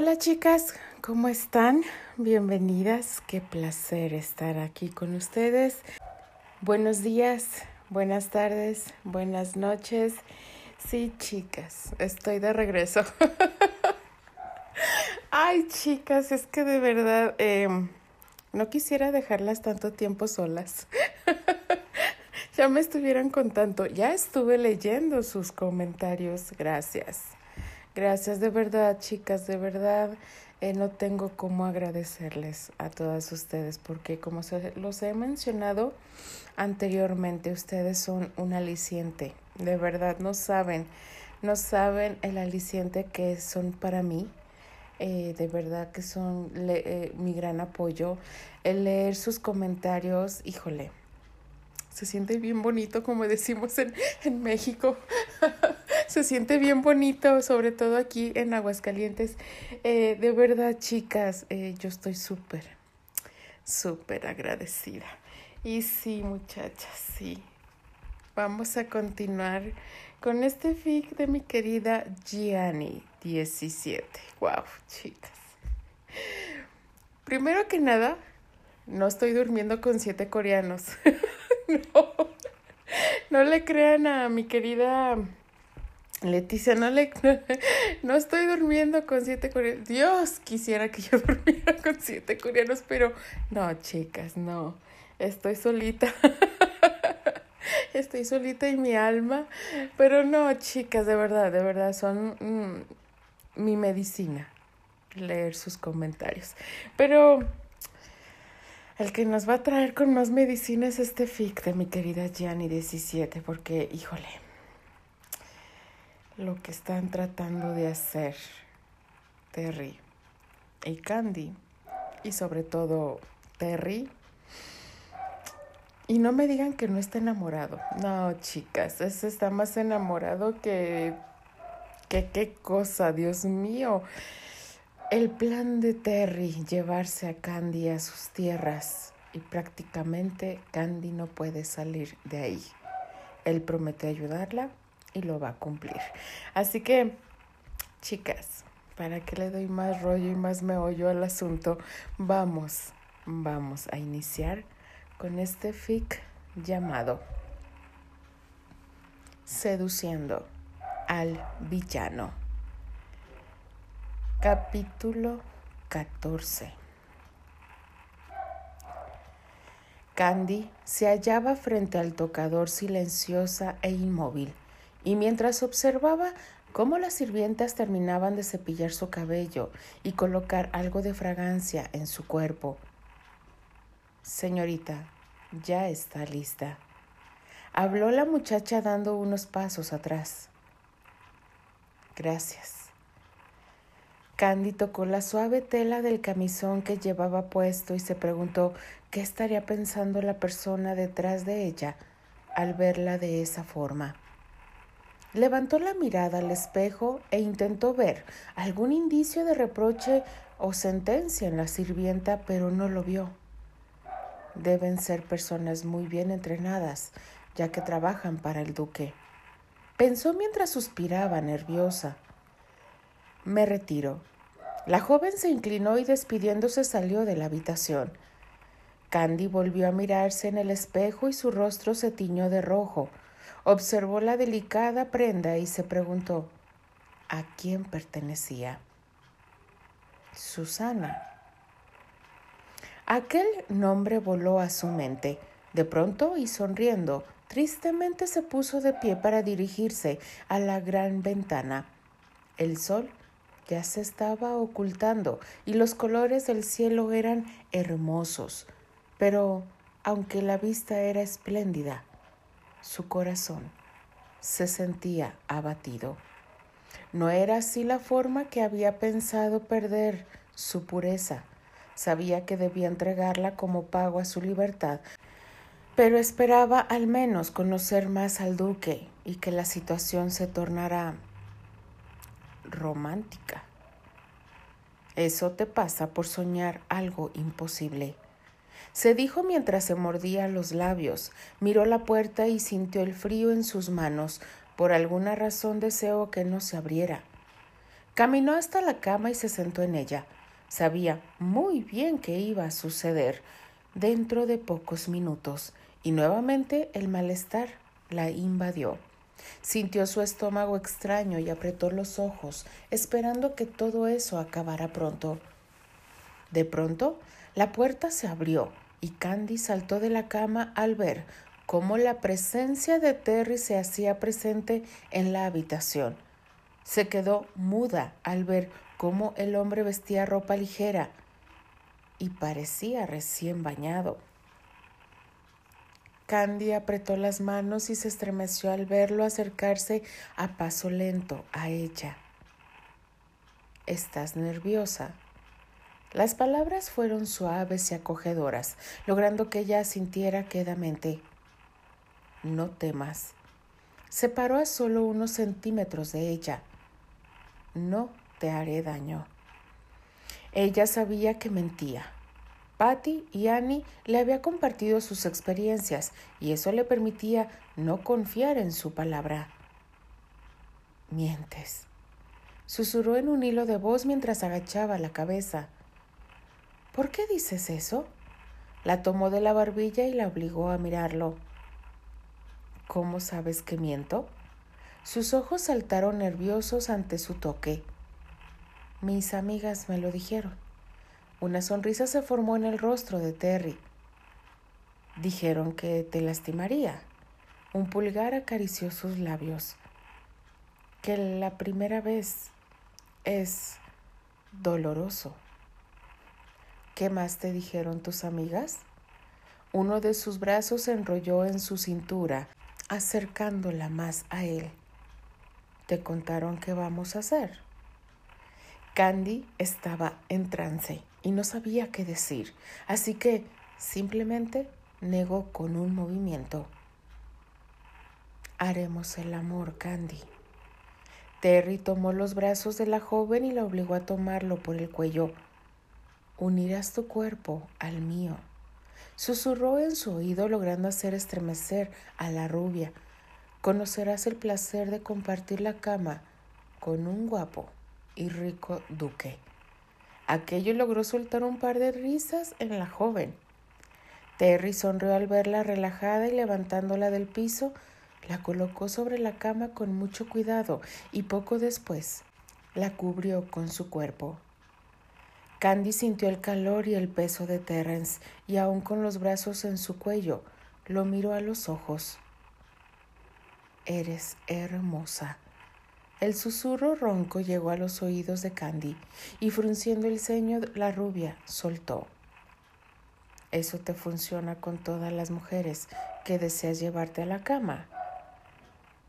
Hola chicas, ¿cómo están? Bienvenidas, qué placer estar aquí con ustedes. Buenos días, buenas tardes, buenas noches. Sí, chicas, estoy de regreso. Ay, chicas, es que de verdad em, no quisiera dejarlas tanto tiempo solas. ya me estuvieran contando, ya estuve leyendo sus comentarios, gracias. Gracias de verdad, chicas, de verdad. Eh, no tengo cómo agradecerles a todas ustedes porque como se los he mencionado anteriormente, ustedes son un aliciente. De verdad, no saben, no saben el aliciente que son para mí. Eh, de verdad que son eh, mi gran apoyo. El leer sus comentarios, híjole, se siente bien bonito como decimos en, en México. se siente bien bonito, sobre todo aquí en Aguascalientes. Eh, de verdad, chicas, eh, yo estoy súper, súper agradecida. Y sí, muchachas, sí. Vamos a continuar con este fic de mi querida Gianni 17. Wow, chicas. Primero que nada, no estoy durmiendo con siete coreanos. no, no le crean a mi querida Leticia, no le no estoy durmiendo con siete coreanos. Dios quisiera que yo durmiera con siete coreanos, pero no, chicas, no. Estoy solita. Estoy solita en mi alma. Pero no, chicas, de verdad, de verdad, son mm, mi medicina. Leer sus comentarios. Pero el que nos va a traer con más medicina es este fic de mi querida Gianni 17, porque, híjole lo que están tratando de hacer Terry y Candy y sobre todo Terry. Y no me digan que no está enamorado. No, chicas, ese está más enamorado que... que qué cosa, Dios mío. El plan de Terry, llevarse a Candy a sus tierras y prácticamente Candy no puede salir de ahí. Él promete ayudarla lo va a cumplir. Así que, chicas, para que le doy más rollo y más meollo al asunto, vamos, vamos a iniciar con este fic llamado Seduciendo al villano. Capítulo 14. Candy se hallaba frente al tocador silenciosa e inmóvil y mientras observaba cómo las sirvientas terminaban de cepillar su cabello y colocar algo de fragancia en su cuerpo. Señorita, ya está lista. Habló la muchacha dando unos pasos atrás. Gracias. Candy tocó la suave tela del camisón que llevaba puesto y se preguntó qué estaría pensando la persona detrás de ella al verla de esa forma. Levantó la mirada al espejo e intentó ver algún indicio de reproche o sentencia en la sirvienta, pero no lo vio. Deben ser personas muy bien entrenadas, ya que trabajan para el duque. Pensó mientras suspiraba, nerviosa. Me retiro. La joven se inclinó y despidiéndose salió de la habitación. Candy volvió a mirarse en el espejo y su rostro se tiñó de rojo. Observó la delicada prenda y se preguntó a quién pertenecía. Susana. Aquel nombre voló a su mente. De pronto y sonriendo, tristemente se puso de pie para dirigirse a la gran ventana. El sol ya se estaba ocultando y los colores del cielo eran hermosos, pero aunque la vista era espléndida, su corazón se sentía abatido. No era así la forma que había pensado perder su pureza. Sabía que debía entregarla como pago a su libertad, pero esperaba al menos conocer más al duque y que la situación se tornara romántica. Eso te pasa por soñar algo imposible se dijo mientras se mordía los labios, miró la puerta y sintió el frío en sus manos. Por alguna razón deseó que no se abriera. Caminó hasta la cama y se sentó en ella. Sabía muy bien que iba a suceder dentro de pocos minutos, y nuevamente el malestar la invadió. Sintió su estómago extraño y apretó los ojos, esperando que todo eso acabara pronto. De pronto, la puerta se abrió y Candy saltó de la cama al ver cómo la presencia de Terry se hacía presente en la habitación. Se quedó muda al ver cómo el hombre vestía ropa ligera y parecía recién bañado. Candy apretó las manos y se estremeció al verlo acercarse a paso lento a ella. ¿Estás nerviosa? Las palabras fueron suaves y acogedoras, logrando que ella sintiera quedamente. No temas. Se paró a solo unos centímetros de ella. No te haré daño. Ella sabía que mentía. Patty y Annie le había compartido sus experiencias y eso le permitía no confiar en su palabra. Mientes. Susurró en un hilo de voz mientras agachaba la cabeza. ¿Por qué dices eso? La tomó de la barbilla y la obligó a mirarlo. ¿Cómo sabes que miento? Sus ojos saltaron nerviosos ante su toque. Mis amigas me lo dijeron. Una sonrisa se formó en el rostro de Terry. Dijeron que te lastimaría. Un pulgar acarició sus labios. Que la primera vez es doloroso. ¿Qué más te dijeron tus amigas? Uno de sus brazos se enrolló en su cintura, acercándola más a él. ¿Te contaron qué vamos a hacer? Candy estaba en trance y no sabía qué decir, así que simplemente negó con un movimiento. Haremos el amor, Candy. Terry tomó los brazos de la joven y la obligó a tomarlo por el cuello unirás tu cuerpo al mío. Susurró en su oído logrando hacer estremecer a la rubia. Conocerás el placer de compartir la cama con un guapo y rico duque. Aquello logró soltar un par de risas en la joven. Terry sonrió al verla relajada y levantándola del piso, la colocó sobre la cama con mucho cuidado y poco después la cubrió con su cuerpo. Candy sintió el calor y el peso de Terence y aún con los brazos en su cuello, lo miró a los ojos. Eres hermosa. El susurro ronco llegó a los oídos de Candy y frunciendo el ceño la rubia soltó. Eso te funciona con todas las mujeres que deseas llevarte a la cama.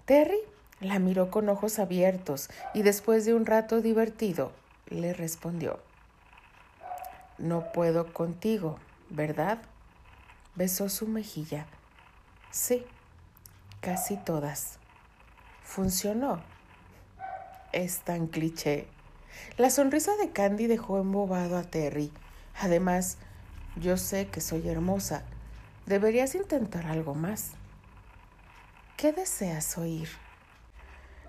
Terry la miró con ojos abiertos y después de un rato divertido le respondió. No puedo contigo, ¿verdad? Besó su mejilla. Sí, casi todas. Funcionó. Es tan cliché. La sonrisa de Candy dejó embobado a Terry. Además, yo sé que soy hermosa. Deberías intentar algo más. ¿Qué deseas oír?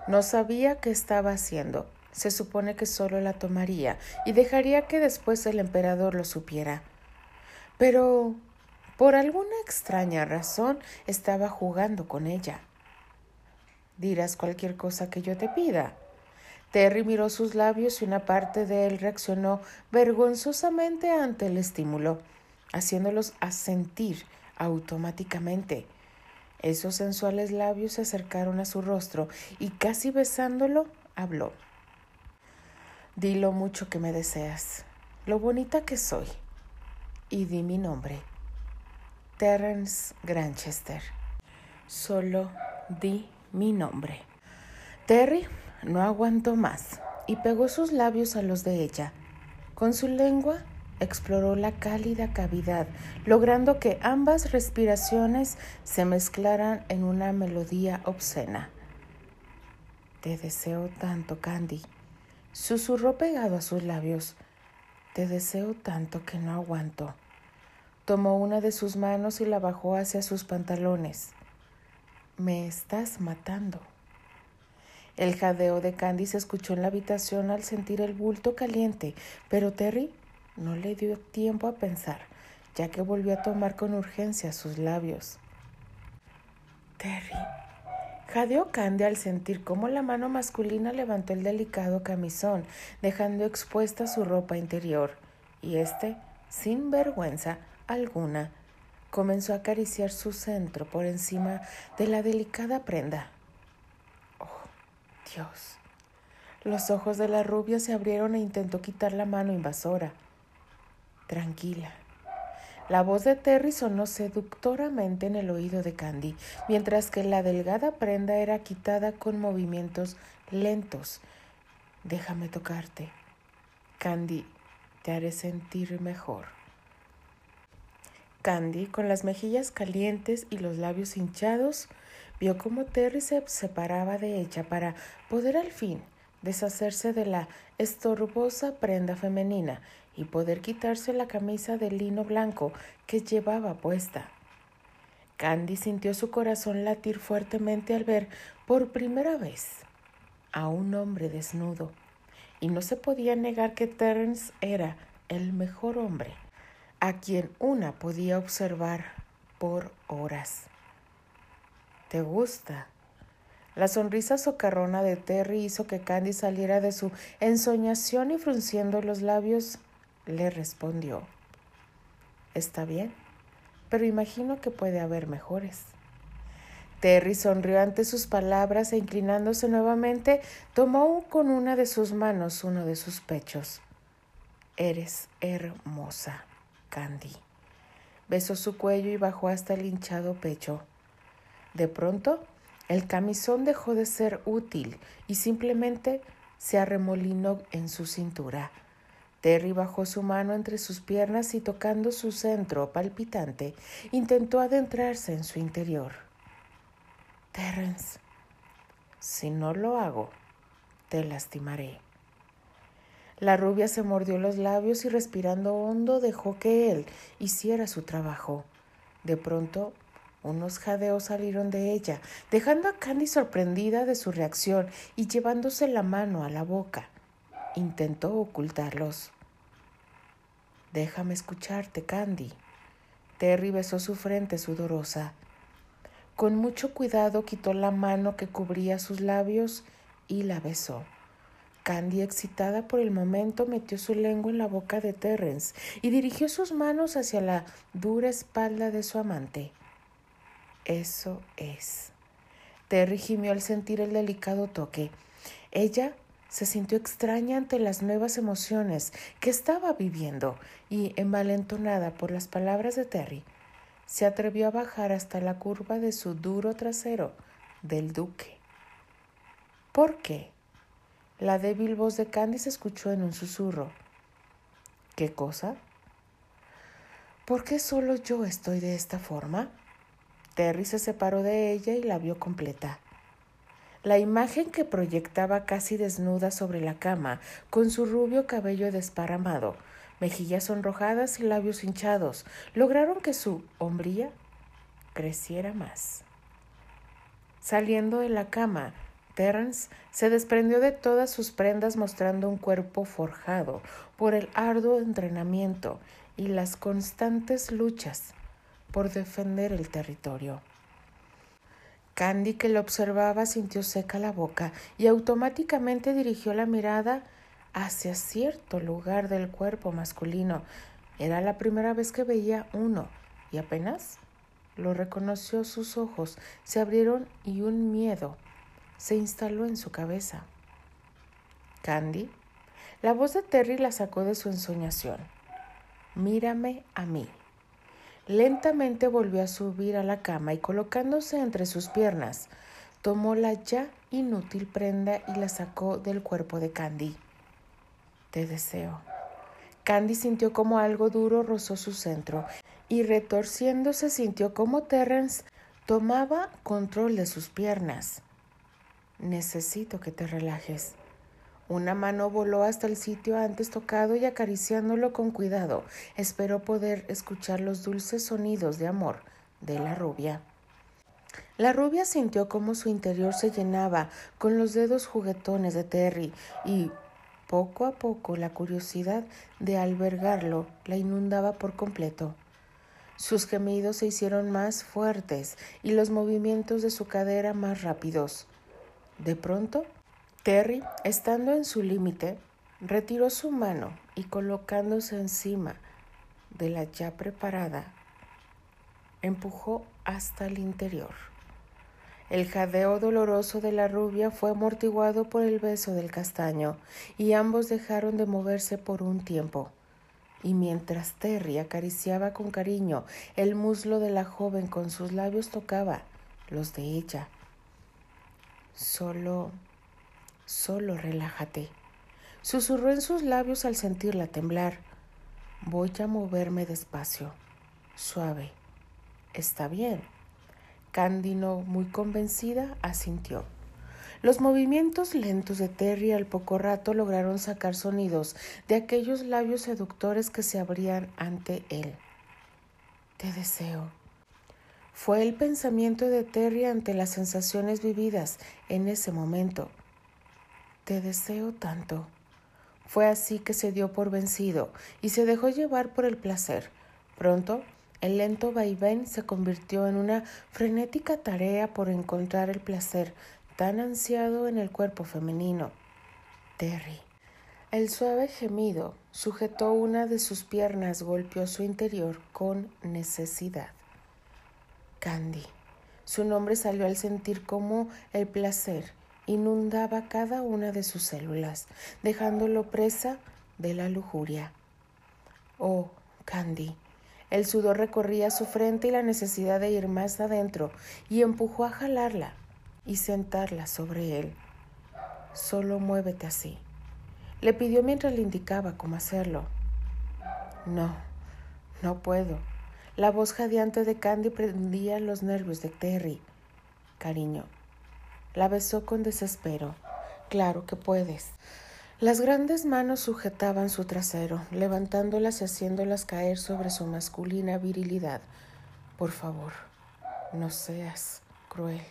No sabía qué estaba haciendo se supone que solo la tomaría y dejaría que después el emperador lo supiera. Pero por alguna extraña razón estaba jugando con ella. Dirás cualquier cosa que yo te pida. Terry miró sus labios y una parte de él reaccionó vergonzosamente ante el estímulo, haciéndolos asentir automáticamente. Esos sensuales labios se acercaron a su rostro y casi besándolo habló. Di lo mucho que me deseas, lo bonita que soy, y di mi nombre. Terence Granchester. Solo di mi nombre. Terry no aguantó más y pegó sus labios a los de ella. Con su lengua exploró la cálida cavidad, logrando que ambas respiraciones se mezclaran en una melodía obscena. Te deseo tanto, Candy Susurró pegado a sus labios. Te deseo tanto que no aguanto. Tomó una de sus manos y la bajó hacia sus pantalones. Me estás matando. El jadeo de Candy se escuchó en la habitación al sentir el bulto caliente, pero Terry no le dio tiempo a pensar, ya que volvió a tomar con urgencia sus labios. Terry. Jadeó Candy al sentir cómo la mano masculina levantó el delicado camisón, dejando expuesta su ropa interior, y éste, sin vergüenza alguna, comenzó a acariciar su centro por encima de la delicada prenda. Oh, Dios. Los ojos de la rubia se abrieron e intentó quitar la mano invasora. Tranquila. La voz de Terry sonó seductoramente en el oído de Candy, mientras que la delgada prenda era quitada con movimientos lentos. Déjame tocarte. Candy, te haré sentir mejor. Candy, con las mejillas calientes y los labios hinchados, vio cómo Terry se separaba de ella para poder al fin deshacerse de la estorbosa prenda femenina y poder quitarse la camisa de lino blanco que llevaba puesta. Candy sintió su corazón latir fuertemente al ver por primera vez a un hombre desnudo, y no se podía negar que Terence era el mejor hombre a quien una podía observar por horas. ¿Te gusta? La sonrisa socarrona de Terry hizo que Candy saliera de su ensoñación y frunciendo los labios le respondió. Está bien, pero imagino que puede haber mejores. Terry sonrió ante sus palabras e inclinándose nuevamente, tomó con una de sus manos uno de sus pechos. Eres hermosa. Candy. Besó su cuello y bajó hasta el hinchado pecho. De pronto, el camisón dejó de ser útil y simplemente se arremolinó en su cintura. Terry bajó su mano entre sus piernas y tocando su centro palpitante, intentó adentrarse en su interior. Terence, si no lo hago, te lastimaré. La rubia se mordió los labios y respirando hondo dejó que él hiciera su trabajo. De pronto, unos jadeos salieron de ella, dejando a Candy sorprendida de su reacción y llevándose la mano a la boca. Intentó ocultarlos. Déjame escucharte, Candy. Terry besó su frente sudorosa. Con mucho cuidado quitó la mano que cubría sus labios y la besó. Candy, excitada por el momento, metió su lengua en la boca de Terrence y dirigió sus manos hacia la dura espalda de su amante. Eso es. Terry gimió al sentir el delicado toque. Ella se sintió extraña ante las nuevas emociones que estaba viviendo y, envalentonada por las palabras de Terry, se atrevió a bajar hasta la curva de su duro trasero del duque. ¿Por qué? La débil voz de Candy se escuchó en un susurro. ¿Qué cosa? ¿Por qué solo yo estoy de esta forma? Terry se separó de ella y la vio completa. La imagen que proyectaba casi desnuda sobre la cama, con su rubio cabello desparramado, mejillas sonrojadas y labios hinchados, lograron que su hombría creciera más. Saliendo de la cama, Terence se desprendió de todas sus prendas mostrando un cuerpo forjado por el arduo entrenamiento y las constantes luchas por defender el territorio. Candy, que lo observaba, sintió seca la boca y automáticamente dirigió la mirada hacia cierto lugar del cuerpo masculino. Era la primera vez que veía uno y apenas lo reconoció sus ojos se abrieron y un miedo se instaló en su cabeza. Candy, la voz de Terry la sacó de su ensoñación. Mírame a mí. Lentamente volvió a subir a la cama y colocándose entre sus piernas, tomó la ya inútil prenda y la sacó del cuerpo de Candy. Te deseo. Candy sintió como algo duro rozó su centro y retorciéndose sintió como Terrence tomaba control de sus piernas. Necesito que te relajes. Una mano voló hasta el sitio antes tocado y acariciándolo con cuidado, esperó poder escuchar los dulces sonidos de amor de la rubia. La rubia sintió cómo su interior se llenaba con los dedos juguetones de Terry y poco a poco la curiosidad de albergarlo la inundaba por completo. Sus gemidos se hicieron más fuertes y los movimientos de su cadera más rápidos. De pronto, Terry, estando en su límite, retiró su mano y colocándose encima de la ya preparada, empujó hasta el interior. El jadeo doloroso de la rubia fue amortiguado por el beso del castaño, y ambos dejaron de moverse por un tiempo. Y mientras Terry acariciaba con cariño el muslo de la joven con sus labios tocaba los de ella. Solo, solo relájate. Susurró en sus labios al sentirla temblar. Voy a moverme despacio, suave. Está bien. Cándino, muy convencida, asintió. Los movimientos lentos de Terry al poco rato lograron sacar sonidos de aquellos labios seductores que se abrían ante él. Te deseo. Fue el pensamiento de Terry ante las sensaciones vividas en ese momento. Te deseo tanto. Fue así que se dio por vencido y se dejó llevar por el placer. Pronto el lento vaivén se convirtió en una frenética tarea por encontrar el placer tan ansiado en el cuerpo femenino. Terry. El suave gemido sujetó una de sus piernas, golpeó su interior con necesidad. Candy. Su nombre salió al sentir cómo el placer inundaba cada una de sus células, dejándolo presa de la lujuria. Oh, Candy, el sudor recorría su frente y la necesidad de ir más adentro, y empujó a jalarla y sentarla sobre él. Solo muévete así. Le pidió mientras le indicaba cómo hacerlo. No, no puedo. La voz jadeante de Candy prendía los nervios de Terry. Cariño. La besó con desespero. Claro que puedes. Las grandes manos sujetaban su trasero, levantándolas y haciéndolas caer sobre su masculina virilidad. Por favor, no seas cruel.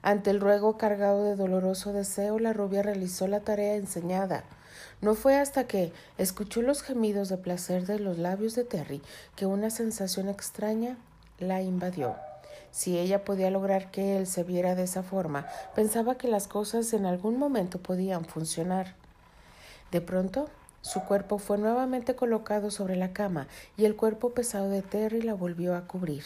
Ante el ruego cargado de doloroso deseo, la rubia realizó la tarea enseñada. No fue hasta que escuchó los gemidos de placer de los labios de Terry que una sensación extraña la invadió. Si ella podía lograr que él se viera de esa forma, pensaba que las cosas en algún momento podían funcionar. De pronto, su cuerpo fue nuevamente colocado sobre la cama y el cuerpo pesado de Terry la volvió a cubrir.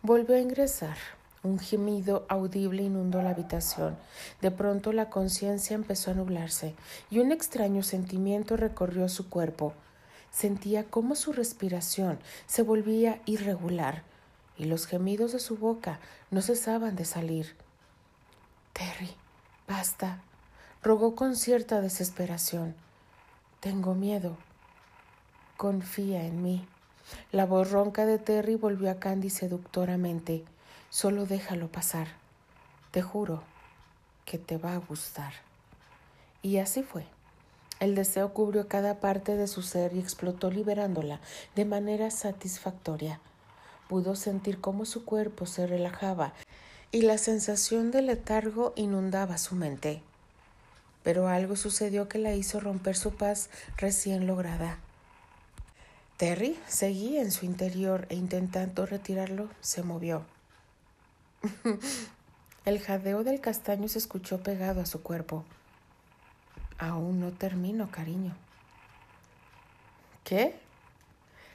Volvió a ingresar. Un gemido audible inundó la habitación. De pronto la conciencia empezó a nublarse y un extraño sentimiento recorrió su cuerpo. Sentía cómo su respiración se volvía irregular y los gemidos de su boca no cesaban de salir. Terry, basta, rogó con cierta desesperación. Tengo miedo. Confía en mí. La voz ronca de Terry volvió a Candy seductoramente. Solo déjalo pasar. Te juro que te va a gustar. Y así fue. El deseo cubrió cada parte de su ser y explotó liberándola de manera satisfactoria. Pudo sentir cómo su cuerpo se relajaba y la sensación de letargo inundaba su mente pero algo sucedió que la hizo romper su paz recién lograda. Terry seguía en su interior e intentando retirarlo, se movió. El jadeo del castaño se escuchó pegado a su cuerpo. Aún no termino, cariño. ¿Qué?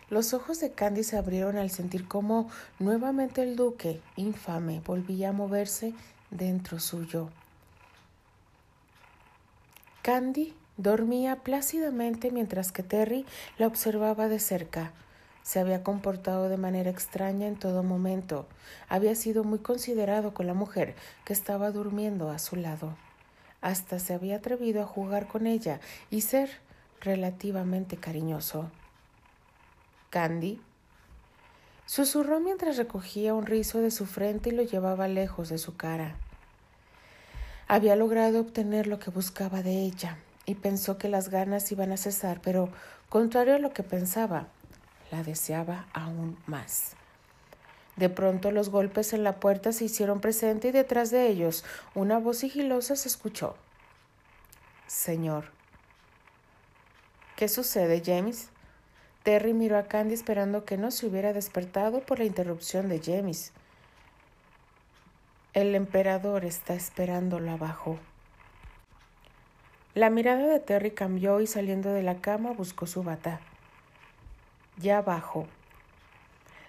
Los ojos de Candy se abrieron al sentir cómo nuevamente el duque, infame, volvía a moverse dentro suyo. Candy dormía plácidamente mientras que Terry la observaba de cerca. Se había comportado de manera extraña en todo momento. Había sido muy considerado con la mujer que estaba durmiendo a su lado. Hasta se había atrevido a jugar con ella y ser relativamente cariñoso. Candy susurró mientras recogía un rizo de su frente y lo llevaba lejos de su cara. Había logrado obtener lo que buscaba de ella y pensó que las ganas iban a cesar, pero contrario a lo que pensaba, la deseaba aún más. De pronto los golpes en la puerta se hicieron presente y detrás de ellos una voz sigilosa se escuchó. Señor. ¿Qué sucede, James? Terry miró a Candy esperando que no se hubiera despertado por la interrupción de James. El emperador está esperándolo abajo. La mirada de Terry cambió y saliendo de la cama buscó su bata. Ya abajo.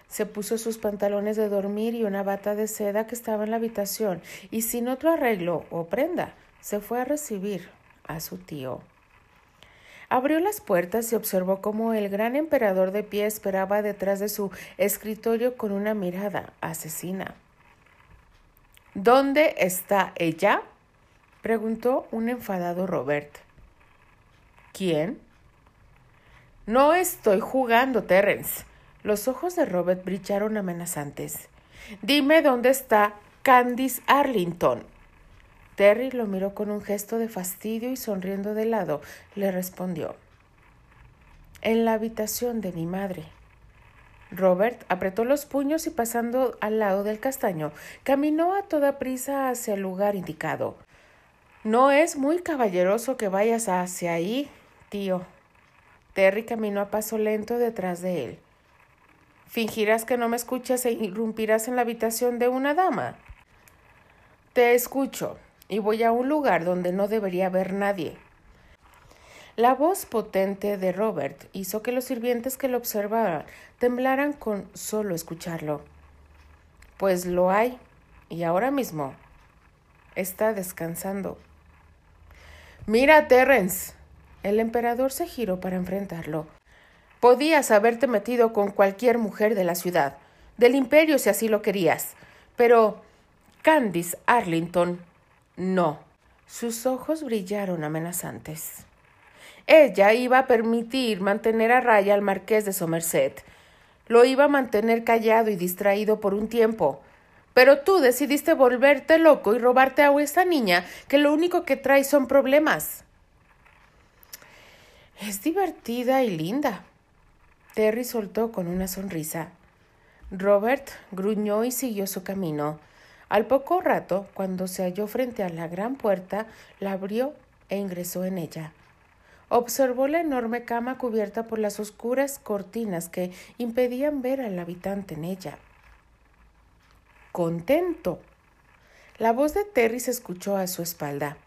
Se puso sus pantalones de dormir y una bata de seda que estaba en la habitación y sin otro arreglo o prenda se fue a recibir a su tío. Abrió las puertas y observó cómo el gran emperador de pie esperaba detrás de su escritorio con una mirada asesina. ¿Dónde está ella? preguntó un enfadado Robert. ¿Quién? No estoy jugando, Terence. Los ojos de Robert brillaron amenazantes. Dime dónde está Candice Arlington. Terry lo miró con un gesto de fastidio y sonriendo de lado le respondió En la habitación de mi madre. Robert apretó los puños y pasando al lado del castaño, caminó a toda prisa hacia el lugar indicado. No es muy caballeroso que vayas hacia ahí, tío. Terry caminó a paso lento detrás de él. ¿Fingirás que no me escuchas e irrumpirás en la habitación de una dama? Te escucho, y voy a un lugar donde no debería haber nadie. La voz potente de Robert hizo que los sirvientes que lo observaban temblaran con solo escucharlo. Pues lo hay, y ahora mismo está descansando. Mira, Terence. El emperador se giró para enfrentarlo. Podías haberte metido con cualquier mujer de la ciudad, del imperio si así lo querías, pero Candice Arlington no. Sus ojos brillaron amenazantes. Ella iba a permitir mantener a raya al marqués de Somerset. Lo iba a mantener callado y distraído por un tiempo. Pero tú decidiste volverte loco y robarte a esta niña que lo único que trae son problemas. Es divertida y linda. Terry soltó con una sonrisa. Robert gruñó y siguió su camino. Al poco rato, cuando se halló frente a la gran puerta, la abrió e ingresó en ella. Observó la enorme cama cubierta por las oscuras cortinas que impedían ver al habitante en ella. Contento. La voz de Terry se escuchó a su espalda.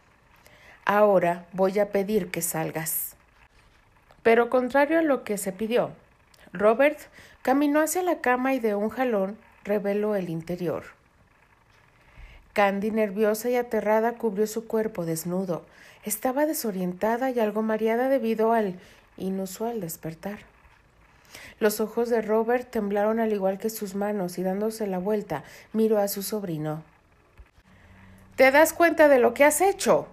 Ahora voy a pedir que salgas. Pero contrario a lo que se pidió, Robert caminó hacia la cama y de un jalón reveló el interior. Candy, nerviosa y aterrada, cubrió su cuerpo desnudo. Estaba desorientada y algo mareada debido al inusual despertar. Los ojos de Robert temblaron al igual que sus manos y dándose la vuelta miró a su sobrino. ¿Te das cuenta de lo que has hecho?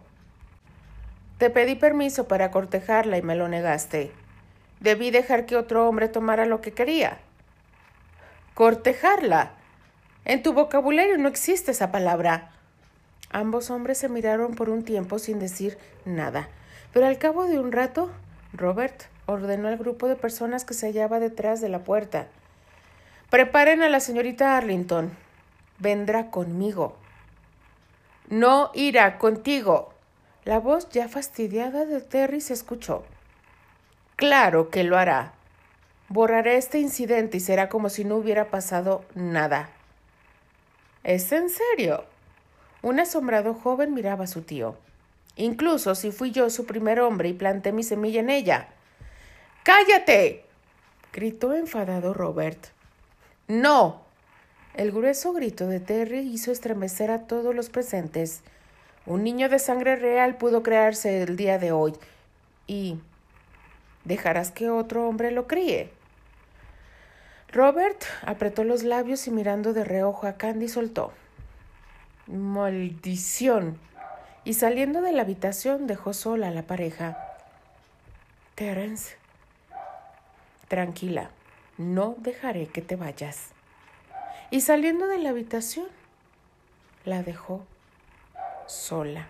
Te pedí permiso para cortejarla y me lo negaste. Debí dejar que otro hombre tomara lo que quería. ¿Cortejarla? En tu vocabulario no existe esa palabra. Ambos hombres se miraron por un tiempo sin decir nada, pero al cabo de un rato, Robert ordenó al grupo de personas que se hallaba detrás de la puerta. Preparen a la señorita Arlington. Vendrá conmigo. No irá contigo. La voz ya fastidiada de Terry se escuchó. Claro que lo hará. Borraré este incidente y será como si no hubiera pasado nada. ¿Es en serio? Un asombrado joven miraba a su tío. Incluso si fui yo su primer hombre y planté mi semilla en ella. ¡Cállate! gritó enfadado Robert. No. El grueso grito de Terry hizo estremecer a todos los presentes. Un niño de sangre real pudo crearse el día de hoy. Y dejarás que otro hombre lo críe. Robert apretó los labios y mirando de reojo a Candy soltó. Maldición. Y saliendo de la habitación dejó sola a la pareja. Terence. Tranquila, no dejaré que te vayas. Y saliendo de la habitación, la dejó sola.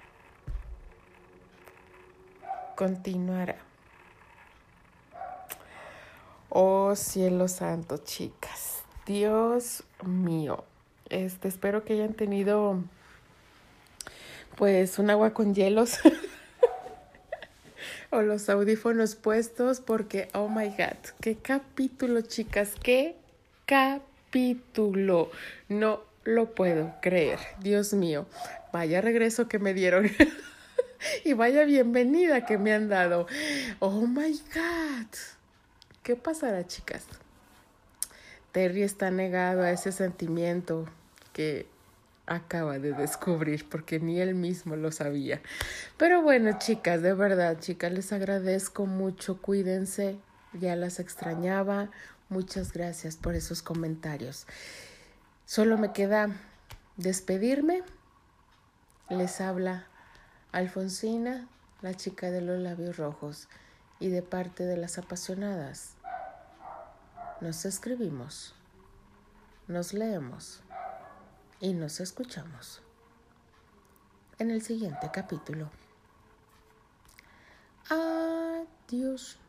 Continuará. Oh cielo santo, chicas. Dios mío. Este, espero que hayan tenido pues un agua con hielos o los audífonos puestos porque oh my god, qué capítulo, chicas, qué capítulo. No lo puedo creer. Dios mío, vaya regreso que me dieron. y vaya bienvenida que me han dado. Oh my God. ¿Qué pasará, chicas? Terry está negado a ese sentimiento que acaba de descubrir porque ni él mismo lo sabía. Pero bueno, chicas, de verdad, chicas, les agradezco mucho. Cuídense. Ya las extrañaba. Muchas gracias por esos comentarios. Solo me queda despedirme. Les habla Alfonsina, la chica de los labios rojos, y de parte de las apasionadas. Nos escribimos, nos leemos y nos escuchamos en el siguiente capítulo. Adiós.